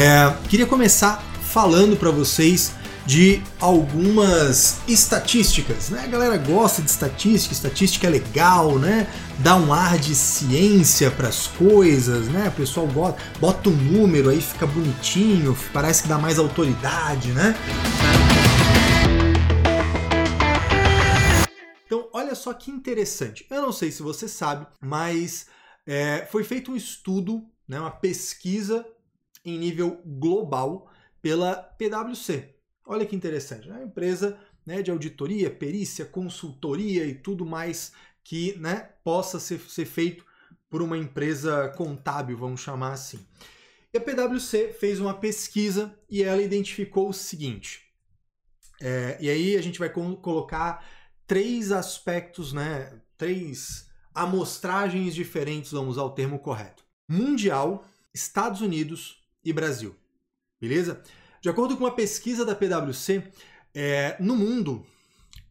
É, queria começar falando para vocês de algumas estatísticas, né? A galera gosta de estatística, estatística é legal, né? Dá um ar de ciência para as coisas, né? O pessoal bota, bota um número aí, fica bonitinho, parece que dá mais autoridade, né? Então, olha só que interessante. Eu não sei se você sabe, mas é, foi feito um estudo, né, uma pesquisa em nível global pela PwC. Olha que interessante, é uma empresa né, de auditoria, perícia, consultoria e tudo mais que né, possa ser, ser feito por uma empresa contábil, vamos chamar assim. E a PwC fez uma pesquisa e ela identificou o seguinte. É, e aí a gente vai colocar três aspectos, né, três amostragens diferentes, vamos usar o termo correto. Mundial, Estados Unidos e Brasil. Beleza? De acordo com uma pesquisa da PwC, é, no mundo,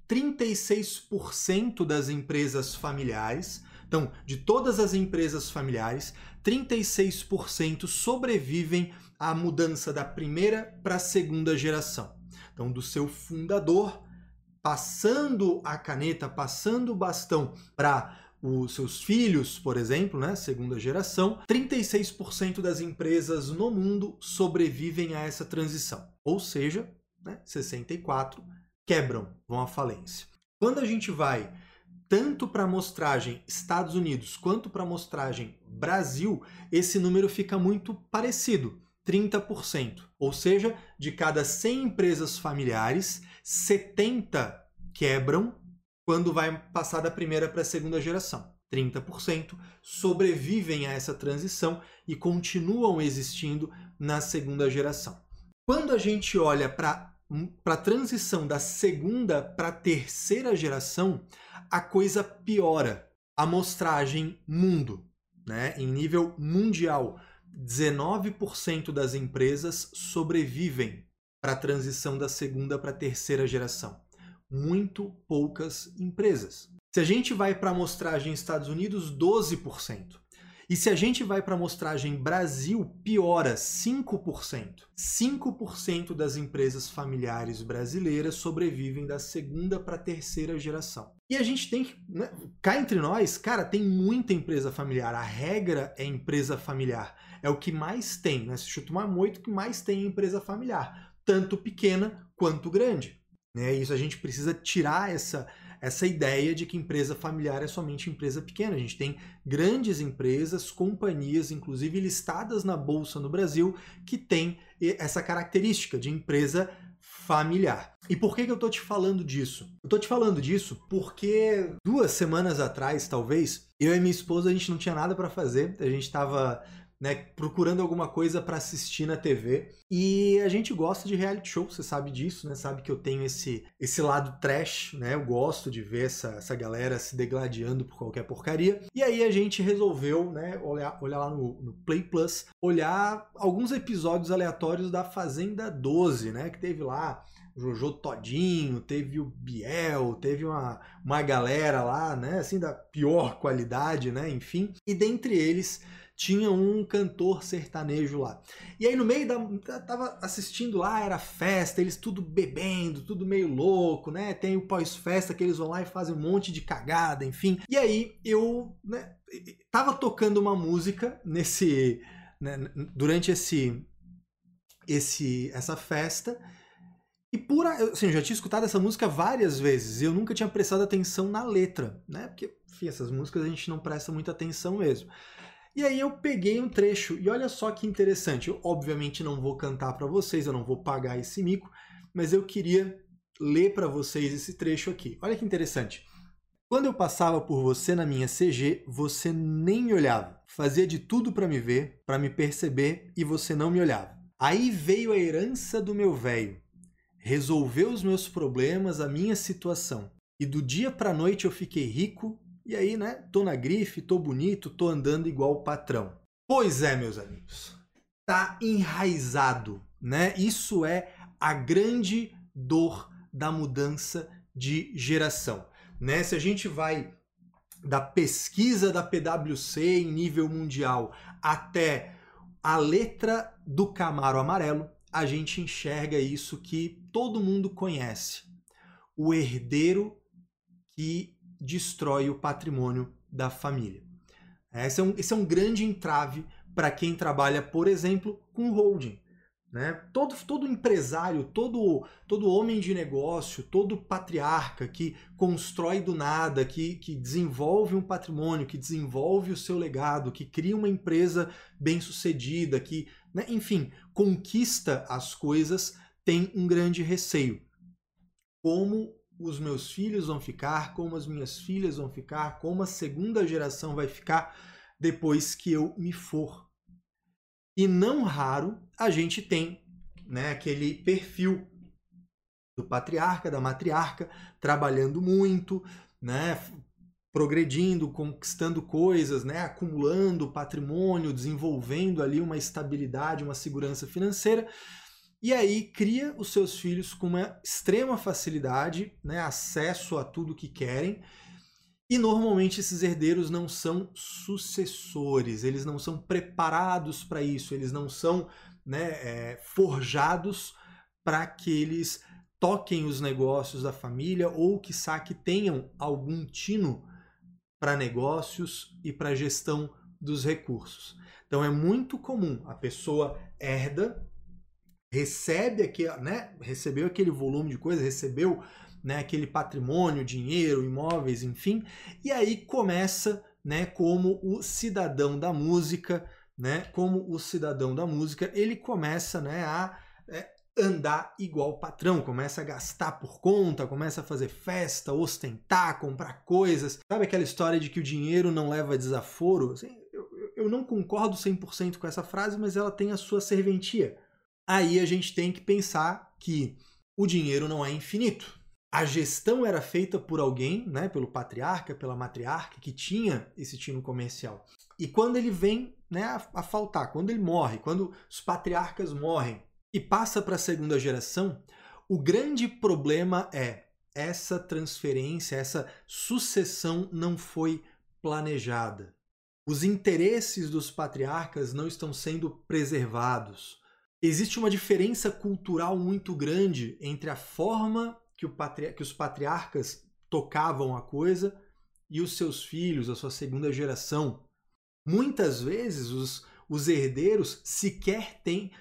36% das empresas familiares, então, de todas as empresas familiares, 36% sobrevivem à mudança da primeira para a segunda geração. Então, do seu fundador, passando a caneta, passando o bastão para os seus filhos, por exemplo, né, segunda geração, 36% das empresas no mundo sobrevivem a essa transição. Ou seja, né, 64 quebram, vão à falência. Quando a gente vai tanto para a amostragem Estados Unidos quanto para a amostragem Brasil, esse número fica muito parecido, 30%. Ou seja, de cada 100 empresas familiares, 70 quebram quando vai passar da primeira para a segunda geração. 30% sobrevivem a essa transição e continuam existindo na segunda geração. Quando a gente olha para a transição da segunda para a terceira geração, a coisa piora. Amostragem mundo, né? em nível mundial, 19% das empresas sobrevivem para a transição da segunda para a terceira geração muito poucas empresas. Se a gente vai para a amostragem Estados Unidos, 12%. E se a gente vai para a amostragem Brasil, piora 5%. 5% das empresas familiares brasileiras sobrevivem da segunda para a terceira geração. E a gente tem que, né, cá entre nós, cara, tem muita empresa familiar. A regra é empresa familiar. É o que mais tem, né? Se chuta uma moita, o que mais tem é empresa familiar. Tanto pequena quanto grande. Né? Isso a gente precisa tirar essa, essa ideia de que empresa familiar é somente empresa pequena. A gente tem grandes empresas, companhias, inclusive listadas na bolsa no Brasil, que tem essa característica de empresa familiar. E por que, que eu estou te falando disso? Eu estou te falando disso porque duas semanas atrás, talvez, eu e minha esposa a gente não tinha nada para fazer, a gente estava né, procurando alguma coisa para assistir na TV. E a gente gosta de reality show, você sabe disso, né? Sabe que eu tenho esse, esse lado trash, né? Eu gosto de ver essa, essa galera se degladiando por qualquer porcaria. E aí a gente resolveu, né, olhar, olhar lá no, no Play Plus, olhar alguns episódios aleatórios da Fazenda 12, né? Que teve lá Jojo Todinho, teve o Biel, teve uma, uma galera lá, né? Assim, da pior qualidade, né? Enfim. E dentre eles tinha um cantor sertanejo lá. E aí no meio da tava assistindo lá, era festa, eles tudo bebendo, tudo meio louco, né? Tem o pós-festa que eles vão lá e fazem um monte de cagada, enfim. E aí eu, né, tava tocando uma música nesse né, durante esse esse essa festa e por assim, eu já tinha escutado essa música várias vezes eu nunca tinha prestado atenção na letra, né? Porque, enfim, essas músicas a gente não presta muita atenção mesmo. E aí eu peguei um trecho e olha só que interessante. Eu obviamente não vou cantar para vocês, eu não vou pagar esse mico, mas eu queria ler para vocês esse trecho aqui. Olha que interessante. Quando eu passava por você na minha CG, você nem me olhava. Fazia de tudo para me ver, para me perceber e você não me olhava. Aí veio a herança do meu velho. Resolveu os meus problemas, a minha situação. E do dia para noite eu fiquei rico e aí, né, tô na grife, tô bonito, tô andando igual o patrão. Pois é, meus amigos, tá enraizado, né? Isso é a grande dor da mudança de geração, né? Se a gente vai da pesquisa da PwC em nível mundial até a letra do Camaro amarelo, a gente enxerga isso que todo mundo conhece: o herdeiro que destrói o patrimônio da família. Esse é um, esse é um grande entrave para quem trabalha, por exemplo, com holding. Né? Todo, todo empresário, todo, todo homem de negócio, todo patriarca que constrói do nada, que, que desenvolve um patrimônio, que desenvolve o seu legado, que cria uma empresa bem sucedida, que, né, enfim, conquista as coisas, tem um grande receio. Como os meus filhos vão ficar, como as minhas filhas vão ficar, como a segunda geração vai ficar depois que eu me for. E não raro a gente tem né, aquele perfil do patriarca, da matriarca, trabalhando muito, né, progredindo, conquistando coisas, né, acumulando patrimônio, desenvolvendo ali uma estabilidade, uma segurança financeira. E aí cria os seus filhos com uma extrema facilidade, né, acesso a tudo que querem, e normalmente esses herdeiros não são sucessores, eles não são preparados para isso, eles não são né, é, forjados para que eles toquem os negócios da família ou que que tenham algum tino para negócios e para gestão dos recursos. Então é muito comum a pessoa herda, recebe aquele, né, recebeu aquele volume de coisa, recebeu né, aquele patrimônio, dinheiro, imóveis, enfim, e aí começa, né, como o cidadão da música, né, como o cidadão da música, ele começa, né, a é, andar igual patrão, começa a gastar por conta, começa a fazer festa, ostentar, comprar coisas. Sabe aquela história de que o dinheiro não leva desaforo? Assim, eu, eu não concordo 100% com essa frase, mas ela tem a sua serventia. Aí a gente tem que pensar que o dinheiro não é infinito a gestão era feita por alguém, né, pelo patriarca, pela matriarca, que tinha esse tino comercial. E quando ele vem né, a, a faltar, quando ele morre, quando os patriarcas morrem e passa para a segunda geração, o grande problema é essa transferência, essa sucessão não foi planejada. Os interesses dos patriarcas não estão sendo preservados. Existe uma diferença cultural muito grande entre a forma que, o patri... que os patriarcas tocavam a coisa e os seus filhos, a sua segunda geração. Muitas vezes os, os herdeiros sequer têm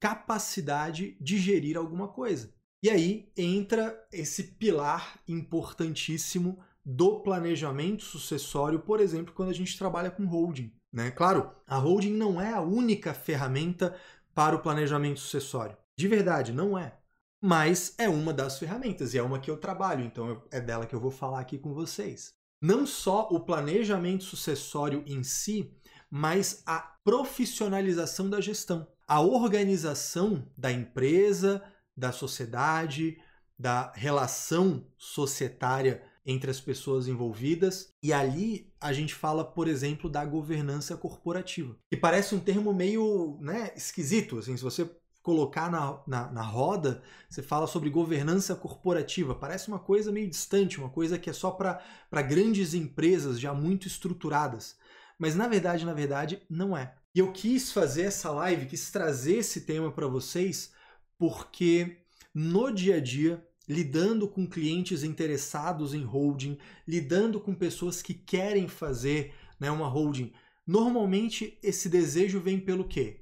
capacidade de gerir alguma coisa. E aí entra esse pilar importantíssimo do planejamento sucessório, por exemplo, quando a gente trabalha com holding. Né? Claro, a holding não é a única ferramenta para o planejamento sucessório. De verdade, não é mas é uma das ferramentas e é uma que eu trabalho, então é dela que eu vou falar aqui com vocês. Não só o planejamento sucessório em si, mas a profissionalização da gestão, a organização da empresa, da sociedade, da relação societária entre as pessoas envolvidas. E ali a gente fala, por exemplo, da governança corporativa, que parece um termo meio né, esquisito. Assim, se você colocar na, na, na, roda, você fala sobre governança corporativa. Parece uma coisa meio distante, uma coisa que é só para grandes empresas já muito estruturadas. Mas na verdade, na verdade, não é. E eu quis fazer essa live, quis trazer esse tema para vocês, porque no dia a dia, lidando com clientes interessados em holding, lidando com pessoas que querem fazer né, uma holding, normalmente esse desejo vem pelo quê?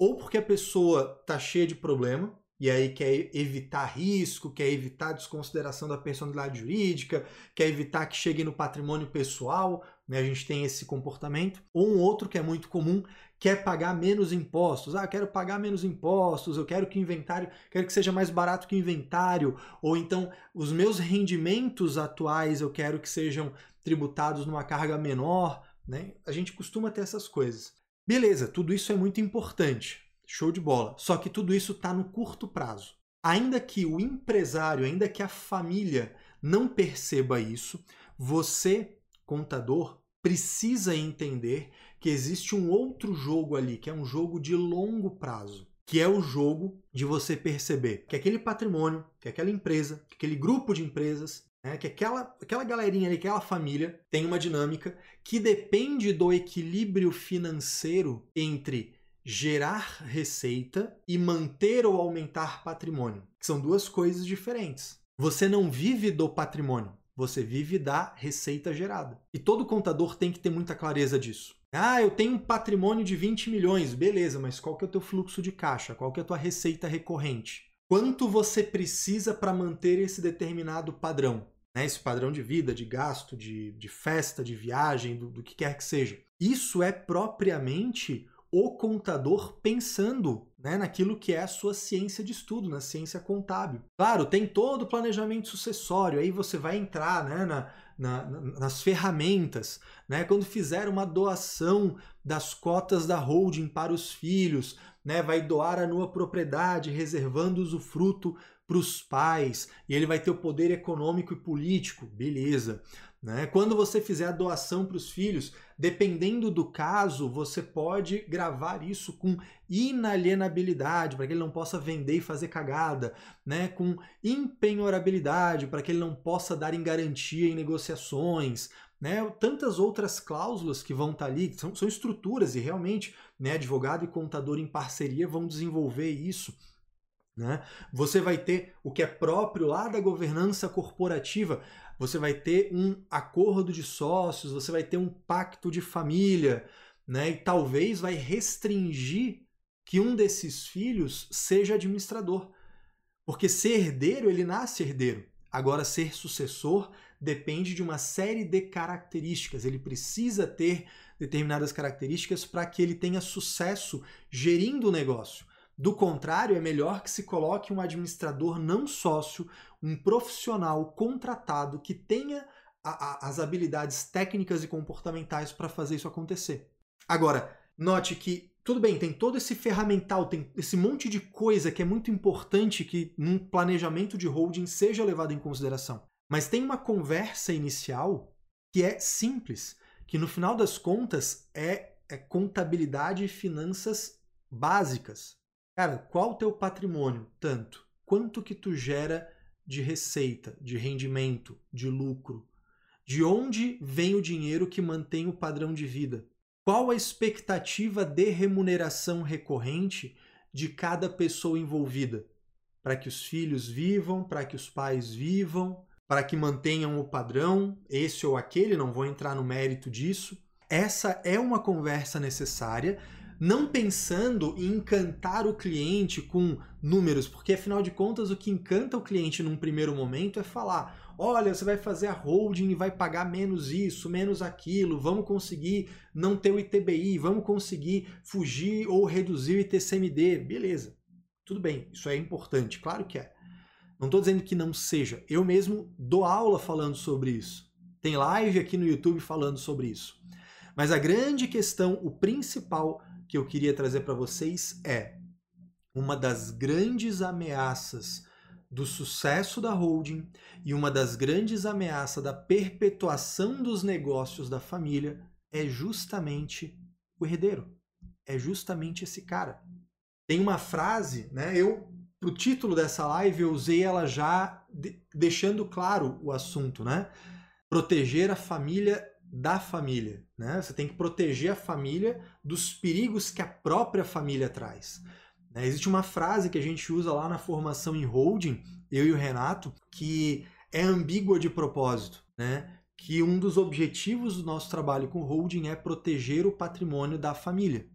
ou porque a pessoa tá cheia de problema e aí quer evitar risco, quer evitar desconsideração da personalidade jurídica, quer evitar que chegue no patrimônio pessoal, né? A gente tem esse comportamento. Ou um outro que é muito comum, quer pagar menos impostos. Ah, quero pagar menos impostos, eu quero que o inventário, quero que seja mais barato que o inventário, ou então os meus rendimentos atuais eu quero que sejam tributados numa carga menor, né? A gente costuma ter essas coisas. Beleza, tudo isso é muito importante. Show de bola. Só que tudo isso está no curto prazo. Ainda que o empresário, ainda que a família não perceba isso, você, contador, precisa entender que existe um outro jogo ali, que é um jogo de longo prazo, que é o jogo de você perceber que aquele patrimônio, que aquela empresa, que aquele grupo de empresas é que aquela, aquela galerinha ali, aquela família, tem uma dinâmica que depende do equilíbrio financeiro entre gerar receita e manter ou aumentar patrimônio, são duas coisas diferentes. Você não vive do patrimônio, você vive da receita gerada. E todo contador tem que ter muita clareza disso. Ah, eu tenho um patrimônio de 20 milhões, beleza, mas qual que é o teu fluxo de caixa? Qual que é a tua receita recorrente? Quanto você precisa para manter esse determinado padrão? Né? Esse padrão de vida, de gasto, de, de festa, de viagem, do, do que quer que seja. Isso é propriamente o contador pensando né, naquilo que é a sua ciência de estudo, na ciência contábil. Claro, tem todo o planejamento sucessório, aí você vai entrar né, na, na, nas ferramentas. Né, quando fizer uma doação das cotas da holding para os filhos, né, vai doar a nua propriedade, reservando usufruto para os pais, e ele vai ter o poder econômico e político, beleza. Né? Quando você fizer a doação para os filhos, dependendo do caso, você pode gravar isso com inalienabilidade, para que ele não possa vender e fazer cagada, né? com impenhorabilidade, para que ele não possa dar em garantia em negociações, né? Tantas outras cláusulas que vão estar tá ali, são, são estruturas e realmente né, advogado e contador em parceria vão desenvolver isso. Né? Você vai ter o que é próprio lá da governança corporativa, você vai ter um acordo de sócios, você vai ter um pacto de família, né? E talvez vai restringir que um desses filhos seja administrador. Porque ser herdeiro, ele nasce herdeiro. Agora, ser sucessor depende de uma série de características. Ele precisa ter determinadas características para que ele tenha sucesso gerindo o negócio. Do contrário, é melhor que se coloque um administrador não sócio, um profissional contratado que tenha a, a, as habilidades técnicas e comportamentais para fazer isso acontecer. Agora, note que tudo bem, tem todo esse ferramental, tem esse monte de coisa que é muito importante que num planejamento de holding seja levado em consideração. Mas tem uma conversa inicial que é simples, que no final das contas é, é contabilidade e finanças básicas. Cara, qual o teu patrimônio? Tanto. Quanto que tu gera de receita, de rendimento, de lucro? De onde vem o dinheiro que mantém o padrão de vida? Qual a expectativa de remuneração recorrente de cada pessoa envolvida? Para que os filhos vivam, para que os pais vivam, para que mantenham o padrão, esse ou aquele, não vou entrar no mérito disso. Essa é uma conversa necessária não pensando em encantar o cliente com números, porque afinal de contas o que encanta o cliente num primeiro momento é falar: olha, você vai fazer a holding e vai pagar menos isso, menos aquilo, vamos conseguir não ter o ITBI, vamos conseguir fugir ou reduzir o ITCMD, beleza. Tudo bem, isso é importante, claro que é. Não estou dizendo que não seja. Eu mesmo dou aula falando sobre isso. Tem live aqui no YouTube falando sobre isso. Mas a grande questão, o principal que eu queria trazer para vocês é uma das grandes ameaças do sucesso da holding e uma das grandes ameaças da perpetuação dos negócios da família é justamente o herdeiro. É justamente esse cara. Tem uma frase, né? Eu pro título dessa live eu usei ela já de, deixando claro o assunto, né? Proteger a família da família. Né? Você tem que proteger a família dos perigos que a própria família traz. Né? Existe uma frase que a gente usa lá na formação em holding, eu e o Renato, que é ambígua de propósito. Né? Que um dos objetivos do nosso trabalho com holding é proteger o patrimônio da família.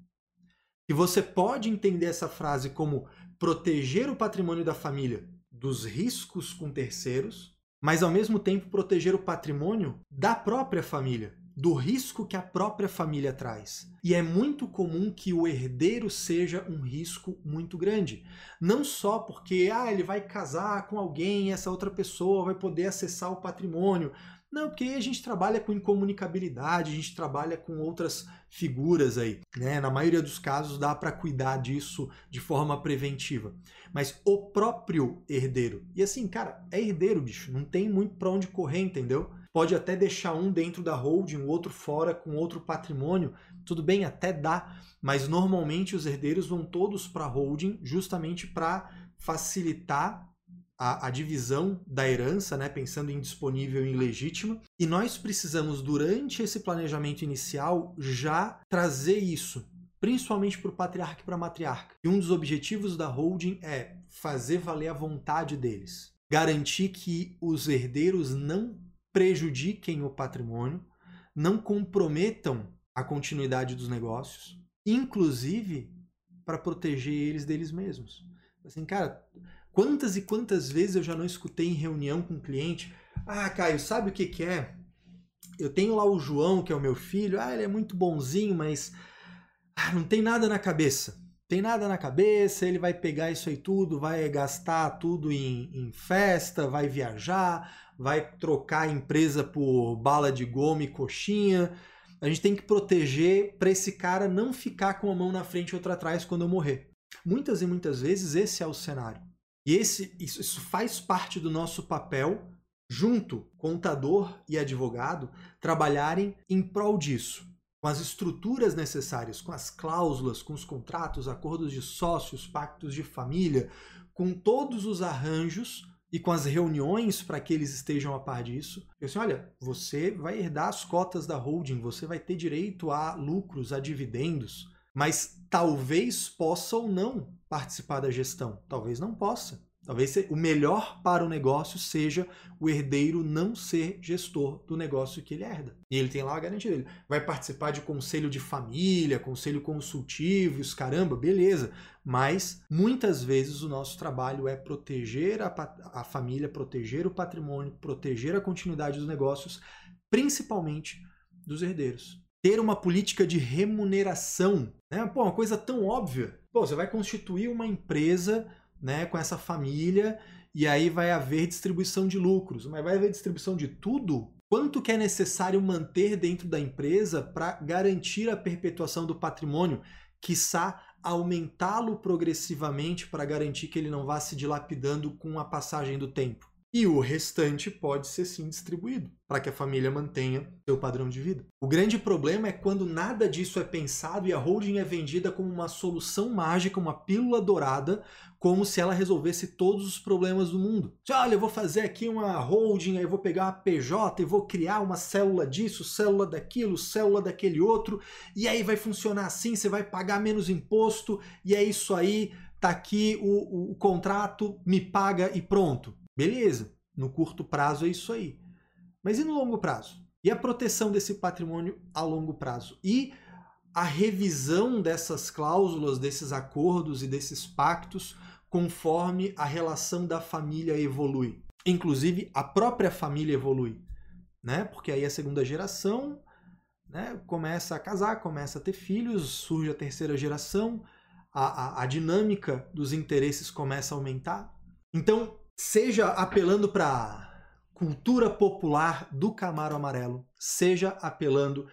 E você pode entender essa frase como proteger o patrimônio da família dos riscos com terceiros, mas ao mesmo tempo proteger o patrimônio da própria família, do risco que a própria família traz. E é muito comum que o herdeiro seja um risco muito grande. Não só porque ah, ele vai casar com alguém, essa outra pessoa vai poder acessar o patrimônio. Não, porque a gente trabalha com incomunicabilidade, a gente trabalha com outras figuras aí, né? Na maioria dos casos dá para cuidar disso de forma preventiva. Mas o próprio herdeiro. E assim, cara, é herdeiro, bicho, não tem muito para onde correr, entendeu? Pode até deixar um dentro da holding, o outro fora com outro patrimônio, tudo bem, até dá, mas normalmente os herdeiros vão todos para holding justamente para facilitar a, a, divisão da herança, né, pensando em disponível e em legítima, e nós precisamos, durante esse planejamento inicial, já trazer isso. principalmente para o patriarca e para a matriarca. E um dos objetivos da holding é fazer valer a vontade deles, garantir que os herdeiros não prejudiquem o patrimônio, não comprometam a continuidade dos negócios, inclusive para proteger eles deles mesmos. Assim, cara, quantas e quantas vezes eu já não escutei em reunião com um cliente: "Ah, Caio, sabe o que que é? Eu tenho lá o João, que é o meu filho. Ah, ele é muito bonzinho, mas ah, não tem nada na cabeça. Tem nada na cabeça, ele vai pegar isso aí tudo, vai gastar tudo em, em festa, vai viajar, vai trocar a empresa por bala de goma e coxinha. A gente tem que proteger para esse cara não ficar com a mão na frente e outra atrás quando eu morrer. Muitas e muitas vezes esse é o cenário. E esse, isso, isso faz parte do nosso papel, junto contador e advogado, trabalharem em prol disso com as estruturas necessárias, com as cláusulas, com os contratos, acordos de sócios, pactos de família, com todos os arranjos e com as reuniões para que eles estejam a par disso. Eu assim, olha, você vai herdar as cotas da holding, você vai ter direito a lucros, a dividendos, mas talvez possa ou não participar da gestão, talvez não possa. Talvez o melhor para o negócio seja o herdeiro não ser gestor do negócio que ele herda. E ele tem lá a garantia dele. Vai participar de conselho de família, conselho consultivo, os caramba, beleza. Mas muitas vezes o nosso trabalho é proteger a, a família, proteger o patrimônio, proteger a continuidade dos negócios, principalmente dos herdeiros. Ter uma política de remuneração. Né? Pô, uma coisa tão óbvia. Pô, você vai constituir uma empresa né, com essa família e aí vai haver distribuição de lucros. Mas vai haver distribuição de tudo? Quanto que é necessário manter dentro da empresa para garantir a perpetuação do patrimônio, quiçá aumentá-lo progressivamente para garantir que ele não vá se dilapidando com a passagem do tempo? E o restante pode ser sim distribuído para que a família mantenha seu padrão de vida. O grande problema é quando nada disso é pensado e a holding é vendida como uma solução mágica, uma pílula dourada, como se ela resolvesse todos os problemas do mundo. Olha, eu vou fazer aqui uma holding, aí eu vou pegar uma PJ e vou criar uma célula disso, célula daquilo, célula daquele outro, e aí vai funcionar assim, você vai pagar menos imposto, e é isso aí, tá aqui o, o contrato, me paga e pronto. Beleza, no curto prazo é isso aí. Mas e no longo prazo? E a proteção desse patrimônio a longo prazo? E a revisão dessas cláusulas, desses acordos e desses pactos conforme a relação da família evolui. Inclusive, a própria família evolui. Né? Porque aí a segunda geração né, começa a casar, começa a ter filhos, surge a terceira geração, a, a, a dinâmica dos interesses começa a aumentar. Então, seja apelando para cultura popular do Camaro Amarelo, seja apelando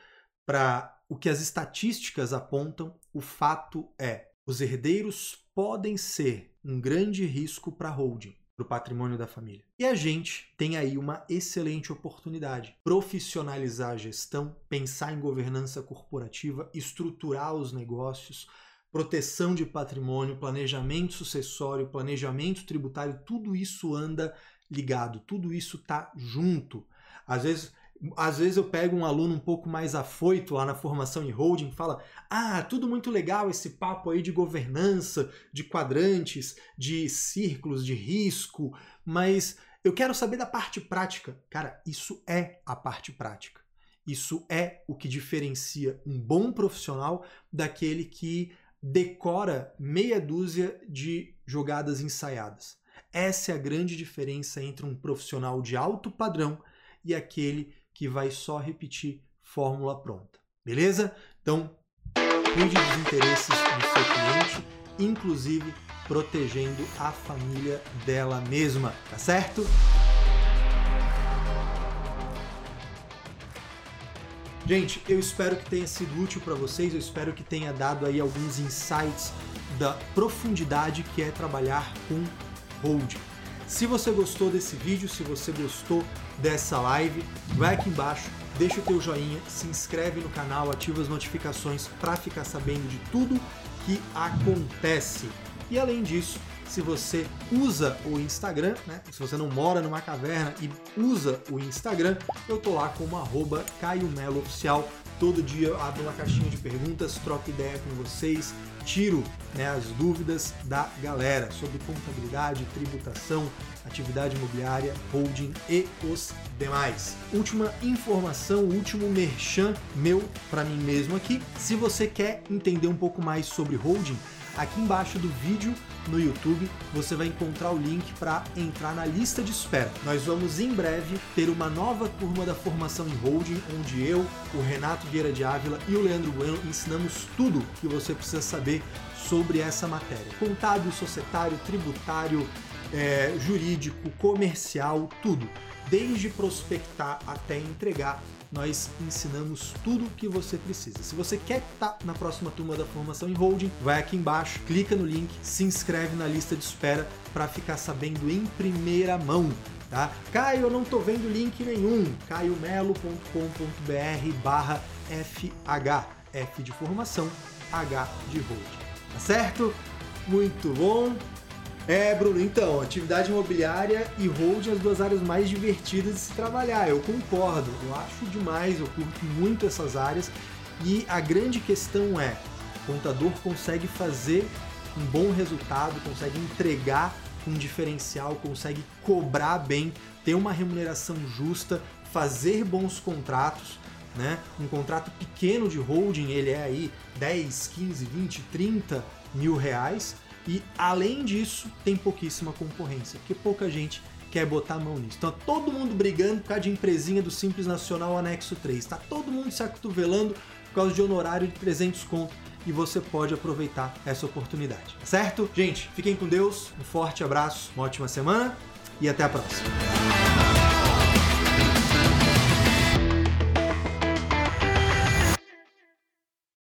para o que as estatísticas apontam, o fato é, os herdeiros podem ser um grande risco para a holding, para o patrimônio da família. E a gente tem aí uma excelente oportunidade. Profissionalizar a gestão, pensar em governança corporativa, estruturar os negócios, proteção de patrimônio, planejamento sucessório, planejamento tributário, tudo isso anda ligado, tudo isso tá junto. Às vezes, às vezes eu pego um aluno um pouco mais afoito lá na formação em holding e fala: "Ah, tudo muito legal esse papo aí de governança, de quadrantes, de círculos de risco, mas eu quero saber da parte prática". Cara, isso é a parte prática. Isso é o que diferencia um bom profissional daquele que decora meia dúzia de jogadas ensaiadas. Essa é a grande diferença entre um profissional de alto padrão e aquele que vai só repetir fórmula pronta. Beleza? Então, cuide dos interesses do seu cliente, inclusive protegendo a família dela mesma, tá certo? Gente, eu espero que tenha sido útil para vocês, eu espero que tenha dado aí alguns insights da profundidade que é trabalhar com holding. Se você gostou desse vídeo, se você gostou dessa live, vai aqui embaixo, deixa o teu joinha, se inscreve no canal, ativa as notificações para ficar sabendo de tudo que acontece. E além disso, se você usa o Instagram, né? Se você não mora numa caverna e usa o Instagram, eu tô lá como arroba Caio Melo Oficial. Todo dia eu abro uma caixinha de perguntas, troco ideia com vocês, tiro né, as dúvidas da galera sobre contabilidade, tributação, atividade imobiliária, holding e os demais. Última informação, último merchan meu para mim mesmo aqui. Se você quer entender um pouco mais sobre holding, aqui embaixo do vídeo no YouTube você vai encontrar o link para entrar na lista de espera. Nós vamos em breve ter uma nova turma da formação em holding, onde eu, o Renato Vieira de Ávila e o Leandro Bueno ensinamos tudo que você precisa saber sobre essa matéria: contábil, societário, tributário, é, jurídico, comercial, tudo. Desde prospectar até entregar, nós ensinamos tudo o que você precisa. Se você quer estar na próxima turma da formação em holding, vai aqui embaixo, clica no link, se inscreve na lista de espera para ficar sabendo em primeira mão. Tá? Caio, eu não estou vendo link nenhum. caiomelo.com.br barra FH. F de formação, H de holding. Tá certo? Muito bom. É, Bruno, então, atividade imobiliária e holding as duas áreas mais divertidas de se trabalhar. Eu concordo, eu acho demais, eu curto muito essas áreas. E a grande questão é, o contador consegue fazer um bom resultado, consegue entregar um diferencial, consegue cobrar bem, ter uma remuneração justa, fazer bons contratos, né? Um contrato pequeno de holding, ele é aí 10, 15, 20, 30 mil reais e além disso, tem pouquíssima concorrência, porque pouca gente quer botar a mão nisso. Então, todo mundo brigando por causa de empresinha do Simples Nacional Anexo 3. Tá todo mundo se acotovelando por causa de honorário de 300 conto e você pode aproveitar essa oportunidade, tá certo? Gente, fiquem com Deus, um forte abraço, uma ótima semana e até a próxima.